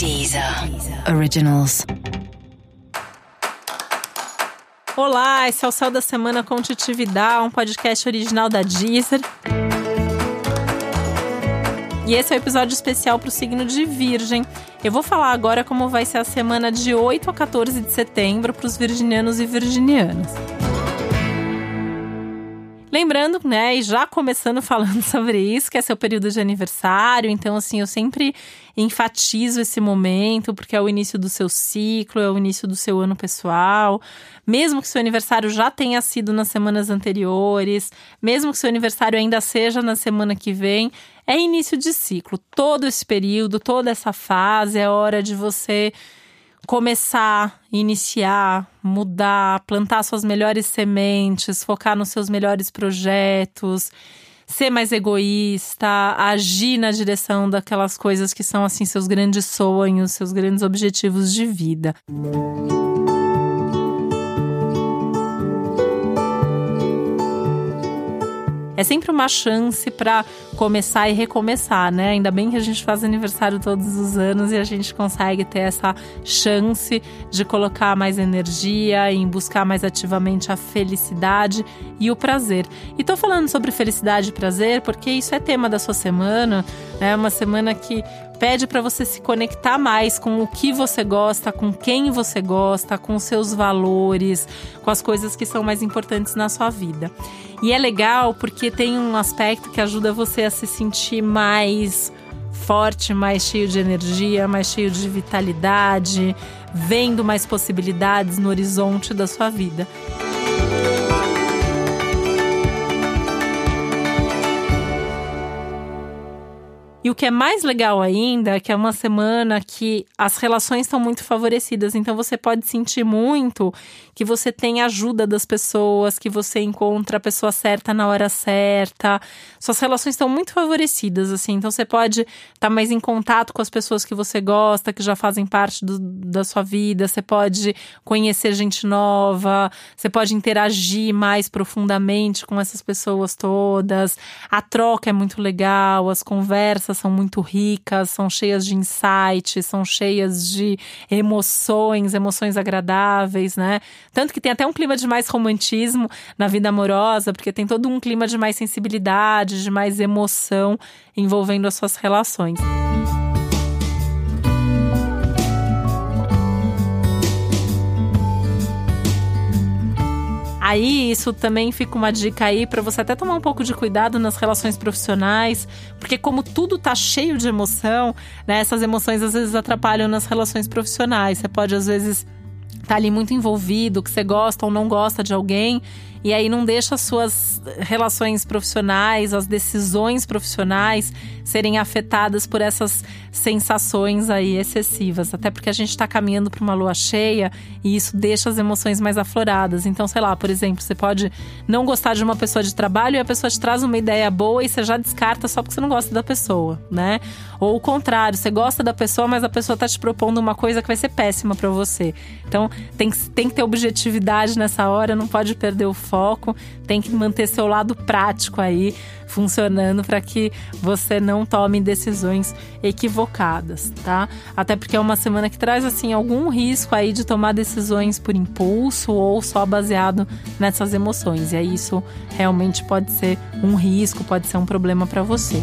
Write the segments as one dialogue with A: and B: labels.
A: Deezer Originals.
B: Olá, esse é o Céu da Semana com Titividade, um podcast original da Deezer. E esse é o um episódio especial para o signo de Virgem. Eu vou falar agora como vai ser a semana de 8 a 14 de setembro para os virginianos e virginianas. Lembrando, né, e já começando falando sobre isso, que é seu período de aniversário, então assim, eu sempre enfatizo esse momento, porque é o início do seu ciclo, é o início do seu ano pessoal. Mesmo que seu aniversário já tenha sido nas semanas anteriores, mesmo que seu aniversário ainda seja na semana que vem, é início de ciclo. Todo esse período, toda essa fase é hora de você começar, iniciar, mudar, plantar suas melhores sementes, focar nos seus melhores projetos, ser mais egoísta, agir na direção daquelas coisas que são assim seus grandes sonhos, seus grandes objetivos de vida. É sempre uma chance para começar e recomeçar, né? Ainda bem que a gente faz aniversário todos os anos e a gente consegue ter essa chance de colocar mais energia, em buscar mais ativamente a felicidade e o prazer. E tô falando sobre felicidade e prazer porque isso é tema da sua semana, né? Uma semana que pede para você se conectar mais com o que você gosta, com quem você gosta, com seus valores, com as coisas que são mais importantes na sua vida. E é legal porque tem um aspecto que ajuda você a se sentir mais forte, mais cheio de energia, mais cheio de vitalidade, vendo mais possibilidades no horizonte da sua vida. E o que é mais legal ainda é que é uma semana que as relações estão muito favorecidas. Então você pode sentir muito que você tem ajuda das pessoas, que você encontra a pessoa certa na hora certa. Suas relações estão muito favorecidas, assim. Então você pode estar tá mais em contato com as pessoas que você gosta, que já fazem parte do, da sua vida. Você pode conhecer gente nova, você pode interagir mais profundamente com essas pessoas todas. A troca é muito legal, as conversas conversas são muito ricas, são cheias de insights, são cheias de emoções, emoções agradáveis, né? Tanto que tem até um clima de mais romantismo na vida amorosa, porque tem todo um clima de mais sensibilidade, de mais emoção envolvendo as suas relações. Aí, isso também fica uma dica aí para você até tomar um pouco de cuidado nas relações profissionais, porque como tudo tá cheio de emoção, né, essas emoções às vezes atrapalham nas relações profissionais. Você pode às vezes tá ali muito envolvido, que você gosta ou não gosta de alguém, e aí não deixa as suas relações profissionais, as decisões profissionais serem afetadas por essas sensações aí excessivas. Até porque a gente está caminhando para uma lua cheia e isso deixa as emoções mais afloradas. Então, sei lá, por exemplo, você pode não gostar de uma pessoa de trabalho e a pessoa te traz uma ideia boa e você já descarta só porque você não gosta da pessoa, né? Ou o contrário, você gosta da pessoa, mas a pessoa está te propondo uma coisa que vai ser péssima para você. Então, tem, tem que ter objetividade nessa hora, não pode perder o foco, tem que manter seu lado prático aí funcionando para que você não tome decisões equivocadas, tá? Até porque é uma semana que traz assim algum risco aí de tomar decisões por impulso ou só baseado nessas emoções. E aí isso realmente pode ser um risco, pode ser um problema para você.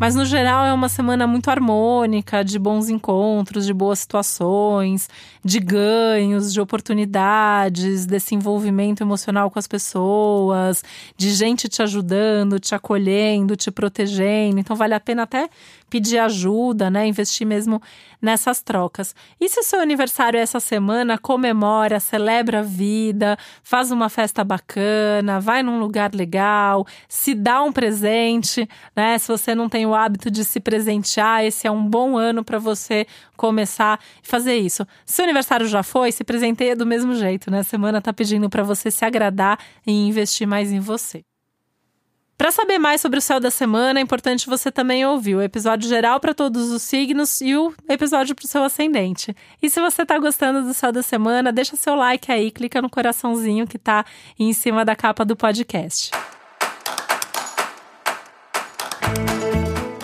B: Mas no geral é uma semana muito harmônica, de bons encontros, de boas situações, de ganhos, de oportunidades, desse envolvimento emocional com as pessoas, de gente te ajudando, te acolhendo, te protegendo. Então vale a pena até pedir ajuda, né? Investir mesmo nessas trocas. E se o seu aniversário é essa semana, comemora, celebra a vida, faz uma festa bacana, vai num lugar legal, se dá um presente, né? Se você não tem o hábito de se presentear, esse é um bom ano para você começar e fazer isso. Se o aniversário já foi, se presenteia do mesmo jeito, né? A semana tá pedindo para você se agradar e investir mais em você. Para saber mais sobre o céu da semana, é importante você também ouvir o episódio geral para todos os signos e o episódio para o seu ascendente. E se você está gostando do céu da semana, deixa seu like aí, clica no coraçãozinho que está em cima da capa do podcast.